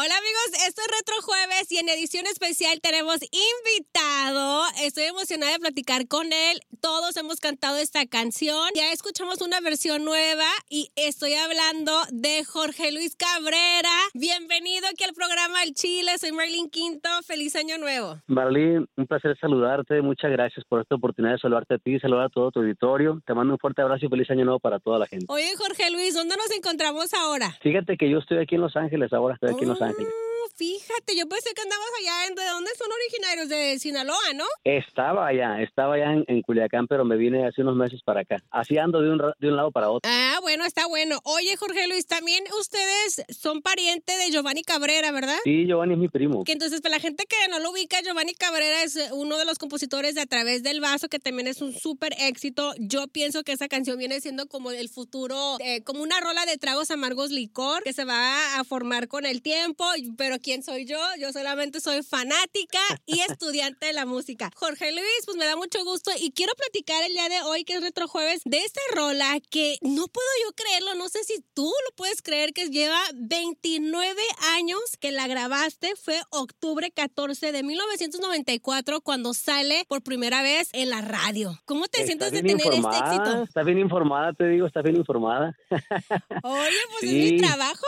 Hola amigos, esto es Retro Jueves y en edición especial tenemos invitado. Estoy emocionada de platicar con él. Todos hemos cantado esta canción. Ya escuchamos una versión nueva y estoy hablando de Jorge Luis Cabrera. Bienvenido aquí al programa El Chile. Soy Marlene Quinto. Feliz año nuevo. Marlene, un placer saludarte. Muchas gracias por esta oportunidad de saludarte a ti y saludar a todo tu auditorio. Te mando un fuerte abrazo y feliz año nuevo para toda la gente. Oye Jorge Luis, ¿dónde nos encontramos ahora? Fíjate que yo estoy aquí en Los Ángeles ahora. Estoy aquí en Los Ángeles. Oh, fíjate, yo pensé que andabas allá. ¿De dónde son originarios? De Sinaloa, ¿no? Estaba allá, estaba allá en, Culiacán, pero me vine hace unos meses para acá. Así ando de un, de un lado para otro. Ah, bueno, está bueno. Oye, Jorge Luis, también ustedes son pariente de Giovanni Cabrera, ¿verdad? Sí, Giovanni es mi primo. Que entonces, para la gente que no lo ubica, Giovanni Cabrera es uno de los compositores de A través del vaso, que también es un súper éxito. Yo pienso que esa canción viene siendo como el futuro, eh, como una rola de tragos amargos licor que se va a formar con el tiempo, pero ¿quién soy yo? Yo solamente soy fanática y estudiante de la música. Jorge Luis, pues me da mucho gusto y quiero platicar el día de hoy, que es Retro Jueves, de esta rola que no puedo yo creerlo, no sé si tú lo puedes creer, que lleva 29 años que la grabaste, fue octubre 14 de 1994 cuando sale por primera vez en la radio. ¿Cómo te sientes de tener este éxito? Está bien informada, te digo, está bien informada. Oye, pues es mi trabajo.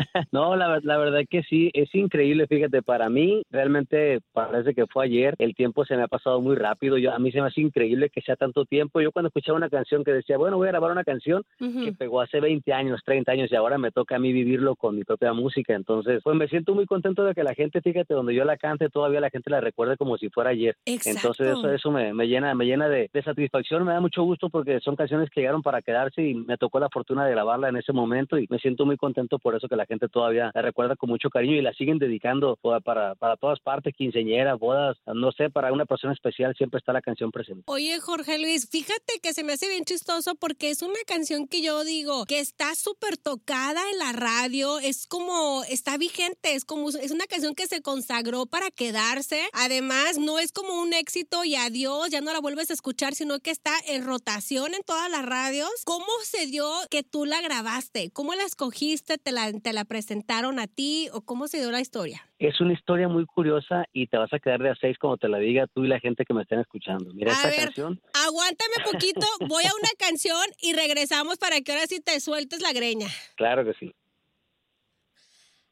no, la, la verdad que sí, es increíble, fíjate, para mí realmente parece que fue ayer, el tiempo se me ha pasado muy rápido, yo, a mí se me hace increíble que sea tanto tiempo, yo cuando escuchaba una canción que decía, bueno, voy a grabar una canción que pegó hace 20 años, 30 años y ahora me toca a mí vivirlo con mi propia música, entonces pues me siento muy contento de que la gente, fíjate, donde yo la cante todavía la gente la recuerde como si fuera ayer, entonces eso, eso me, me llena, me llena de, de satisfacción, me da mucho gusto porque son canciones que llegaron para quedarse y me tocó la fortuna de grabarla en ese momento y me siento muy contento por eso que la gente todavía la recuerda con mucho cariño y la siguen dedicando para, para todas partes, quinceñeras, bodas, no sé, para una persona especial siempre está la canción presente. Oye, Jorge Luis, fíjate que se me hace bien chistoso porque es una canción que yo digo que está súper tocada en la radio, es como, está vigente, es como, es una canción que se consagró para quedarse. Además, no es como un éxito y adiós, ya no la vuelves a escuchar, sino que está en rotación en todas las radios. ¿Cómo se dio que tú la grabaste? ¿Cómo la escogiste? ¿Te la, te la presentaron a ti o cómo se dio la historia? Es una historia muy curiosa y te vas a quedar de a seis como te la diga tú y la gente que me estén escuchando. Mira, esta canción. Aguántame poquito, voy a una canción y regresamos para que ahora sí te sueltes la greña. Claro que sí.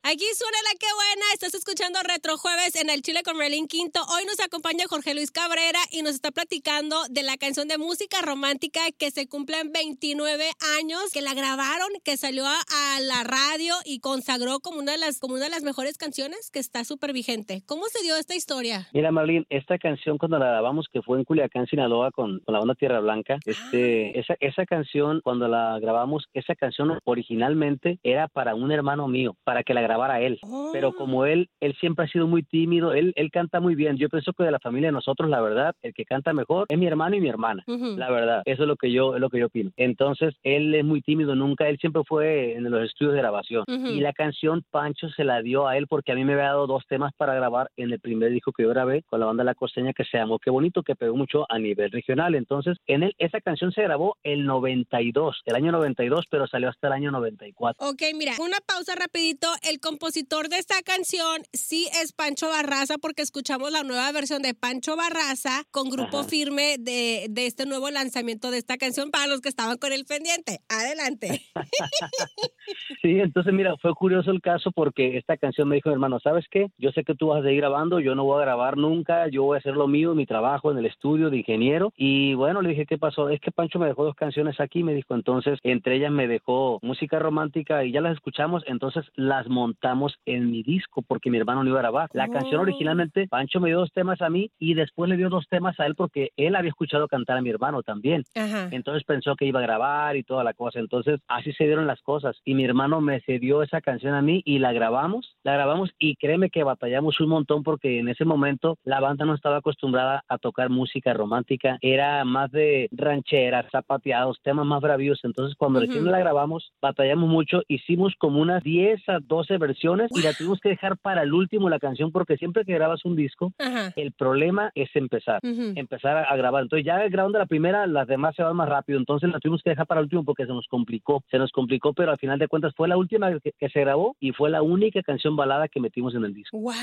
Aquí suena la que buena. Estás escuchando Retro Jueves en el Chile con Merlin Quinto. Hoy nos acompaña Jorge Luis Cabrera y nos está platicando de la canción de música romántica que se cumplen 29 años, que la grabaron, que salió a, la radio y consagró como una de las, como una de las mejores canciones que está súper vigente. ¿Cómo se dio esta historia? Mira, Marlene, esta canción cuando la grabamos, que fue en Culiacán, Sinaloa, con, la banda Tierra Blanca, este, ah. esa, esa canción, cuando la grabamos, esa canción originalmente era para un hermano mío, para que la grabara a él. Pero oh. como él, él siempre ha sido muy tímido, él, él canta muy bien. Yo pienso que de la familia de nosotros, la verdad, el que canta mejor es mi hermano y mi hermana. La verdad, eso es lo que yo, es lo que yo opino. Entonces, él es muy tímido, nunca, él siempre fue en los estudios de grabación. Y la canción Pancho se la dio a él porque a mí me había dado dos temas para grabar en el primer disco que yo grabé con la banda La Costeña que se llamó Qué Bonito, que pegó mucho a nivel regional. Entonces, en él, esa canción se grabó el 92, el año 92, pero salió hasta el año 94. Ok, mira, una pausa rapidito. El compositor de esta canción sí es Pancho Barraza porque escuchamos la nueva versión de Pancho Barraza con grupo firme de, de, este nuevo lanzamiento de esta canción para los que estaban con el pendiente. Adelante. sí, entonces mira, fue curioso el caso porque esta canción me dijo mi hermano, ¿sabes qué? Yo sé que tú vas a seguir grabando, yo no voy a grabar nunca, yo voy a hacer lo mío, mi trabajo en el estudio de ingeniero. Y bueno, le dije, ¿qué pasó? Es que Pancho me dejó dos canciones aquí, me dijo, entonces entre ellas me dejó música romántica y ya las escuchamos, entonces las montamos en mi disco porque mi hermano no iba a grabar. La canción oh. originalmente, Pancho me dio dos temas a mí y después le dio dos temas a él porque él había escuchado cantar a mi hermano también. Entonces pensó que iba a grabar y toda la cosa. Entonces así se dieron las cosas y mi hermano me cedió esa canción a mí y la grabamos, la grabamos y créeme que batallamos un montón porque en ese momento la banda no estaba acostumbrada a tocar música romántica, era más de rancheras, zapateados, temas más bravíos. Entonces cuando recién la grabamos, batallamos mucho, hicimos como unas 10 a 12 12 versiones y la tuvimos que dejar para el último la canción porque siempre que grabas un disco, el problema es empezar, empezar a, grabar. Entonces ya grabando la primera, las demás se van más rápido. Entonces la tuvimos que dejar para el último porque se nos complicó, se nos complicó, pero al final de cuentas fue la última que, se grabó y fue la única canción balada que metimos en el disco. ¡Wow!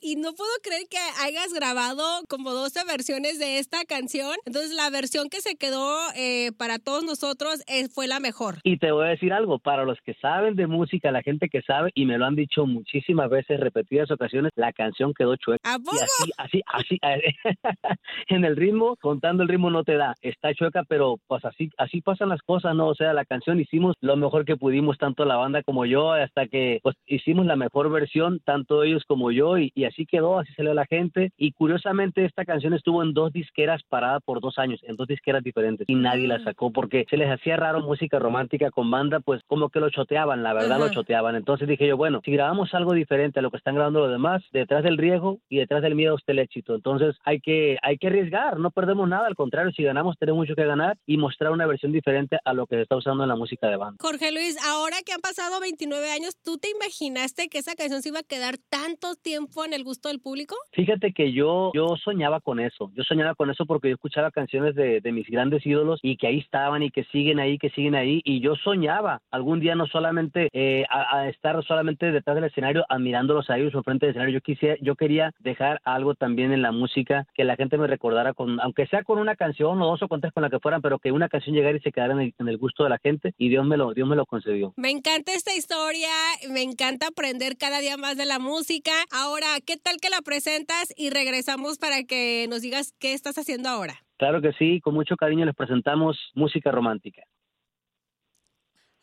Y no puedo creer que hayas grabado como 12 versiones de esta canción. Entonces la versión que se quedó eh, para todos nosotros eh, fue la mejor. Y te voy a decir algo, para los que saben de música, la gente que sabe, y me lo han dicho muchísimas veces, repetidas ocasiones, la canción quedó chueca. ¿A poco? Y así, así, así, en el ritmo, contando el ritmo no te da, está chueca, pero pues así, así pasan las cosas, ¿no? O sea, la canción hicimos lo mejor que pudimos, tanto la banda como yo, hasta que pues hicimos la mejor versión, tanto ellos como yo, y, y así quedó, así salió la gente. Y curiosamente esta canción estuvo en dos disqueras parada por dos años, en dos disqueras diferentes, y nadie la ah. sacó porque se les hacía raro música romántica con banda, pues como que lo choteaban, la verdad lo choteaban. Entonces dije yo, bueno, si grabamos algo diferente a lo que están grabando los demás, detrás del riesgo y detrás del miedo está el éxito. Entonces hay que, hay que arriesgar, no perdemos nada, al contrario, si ganamos tenemos mucho que ganar y mostrar una versión diferente a lo que se está usando en la música de banda. Jorge Luis, ahora que han pasado 29 años, ¿tú te imaginaste que esa canción se iba a quedar tanto tiempo en el gusto del público? Fíjate que yo, yo soñaba con eso, yo soñaba con eso porque yo escuchaba canciones de, de mis grandes ídolos y que ahí estaban y que siguen ahí, que siguen ahí y yo soñaba algún día no solamente eh, a, estar solamente detrás del escenario admirándolos a ellos o frente del escenario, yo quisiera, yo quería dejar algo también en la música que la gente me recordara con, aunque sea con una canción o dos o con tres con la que fueran, pero que una canción llegara y se quedara en el, gusto de la gente y Dios me lo, Dios me lo concedió. Me encanta esta historia, me encanta aprender cada día más de la música. Ahora, ¿qué tal que la presentas y regresamos para que nos digas qué estás haciendo ahora? Claro que sí, con mucho cariño les presentamos música romántica.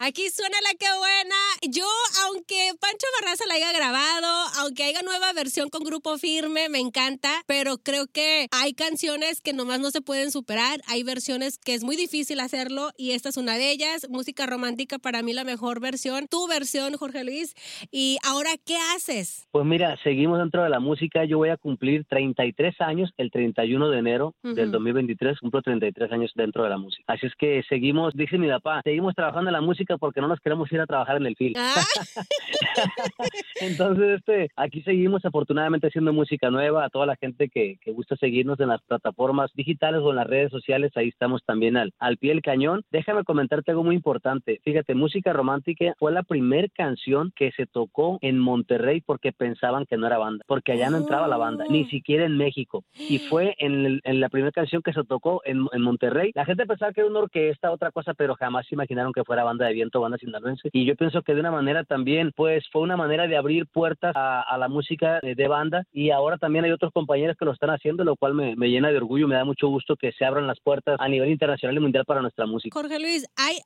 Aquí suena la que buena. Yo, aunque Pancho Barraza la haya grabado, aunque haya nueva versión con grupo firme, me encanta, pero creo que hay canciones que nomás no se pueden superar. Hay versiones que es muy difícil hacerlo y esta es una de ellas. Música romántica para mí la mejor versión. Tu versión, Jorge Luis. Y ahora, ¿qué haces? Pues mira, seguimos dentro de la música. Yo voy a cumplir 33 años el 31 de enero del 2023. Cumplo 33 años dentro de la música. Así es que seguimos, dice mi papá, seguimos trabajando en la música porque no nos queremos ir a trabajar en el film. Ah. Entonces, este, aquí seguimos afortunadamente haciendo música nueva a toda la gente que, que, gusta seguirnos en las plataformas digitales o en las redes sociales, ahí estamos también al, al pie del cañón. Déjame comentarte algo muy importante. Fíjate, Música Romántica fue la primer canción que se tocó en Monterrey porque pensaban que no era banda, porque allá no entraba la banda, ni oh. siquiera en México. Y fue en, en la primera canción que se tocó en, en Monterrey. La gente pensaba que era una orquesta, otra cosa, pero jamás se imaginaron que fuera banda de viento banda sinaloense. Y yo pienso que de una manera también, pues fue una manera de abrir puertas a, la música de, banda y ahora también hay otros compañeros que lo están haciendo, lo cual me, llena de orgullo, me da mucho gusto que se abran las puertas a nivel internacional y mundial para nuestra música. Jorge Luis, ¿hay,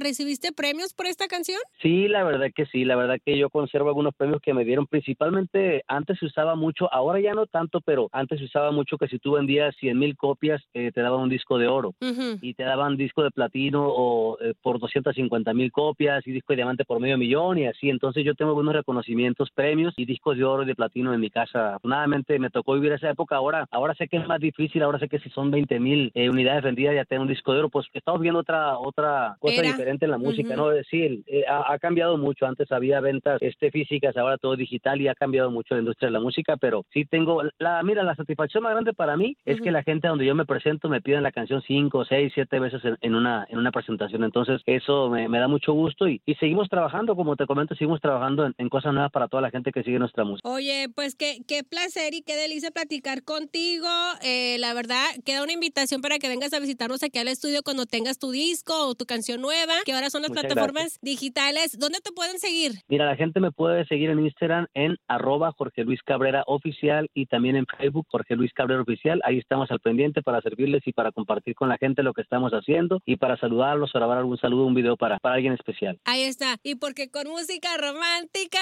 ¿recibiste premios por esta canción? Sí, la verdad que sí, la verdad que yo conservo algunos premios que me dieron, principalmente antes se usaba mucho, ahora ya no tanto, pero antes se usaba mucho que si tú vendías 100 mil copias, eh, te daban un disco de oro y te daban disco de platino o eh, por 250 mil copias y disco de diamante por medio millón y así. Entonces yo tengo algunos reconocimientos, premios y discos de oro y de platino en mi casa. Afortunadamente me tocó vivir esa época. Ahora, ahora sé que es más difícil, ahora sé que si son 20 mil eh, unidades vendidas ya tengo un disco de oro, pues estamos viendo otra otra cosa diferente en la música, ¿no? Es decir, eh, ha, cambiado mucho. Antes había ventas este, físicas, ahora todo digital y ha cambiado mucho la industria de la música, pero sí tengo, la mira, la satisfacción más grande para mí es que la gente donde yo me presento me piden la canción cinco, seis, siete veces en, una, en una presentación. Entonces eso me, me da mucho gusto y, y, seguimos trabajando, como te comento, seguimos trabajando en, cosas nuevas para toda la gente que sigue nuestra música. Oye, pues qué, qué placer y qué delicia platicar contigo. Eh, la verdad, queda una invitación para que vengas a visitarnos aquí al estudio cuando tengas tu disco o tu canción nueva, que ahora son las plataformas digitales. ¿Dónde te pueden seguir? Mira, la gente me puede seguir en Instagram en arroba Jorge Luis Cabrera Oficial y también en Facebook Jorge Luis Cabrera Oficial. Ahí estamos al pendiente para servirles y para compartir con la gente lo que estamos haciendo y para saludarlos, grabar algún saludo, un video para, para alguien especial. Ahí está. Y porque con música romántica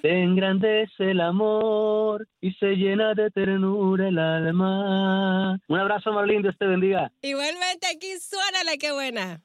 se engrandece el amor y se llena de ternura el alma. Un abrazo, Marlene, Dios te bendiga. Igualmente aquí suena la que buena.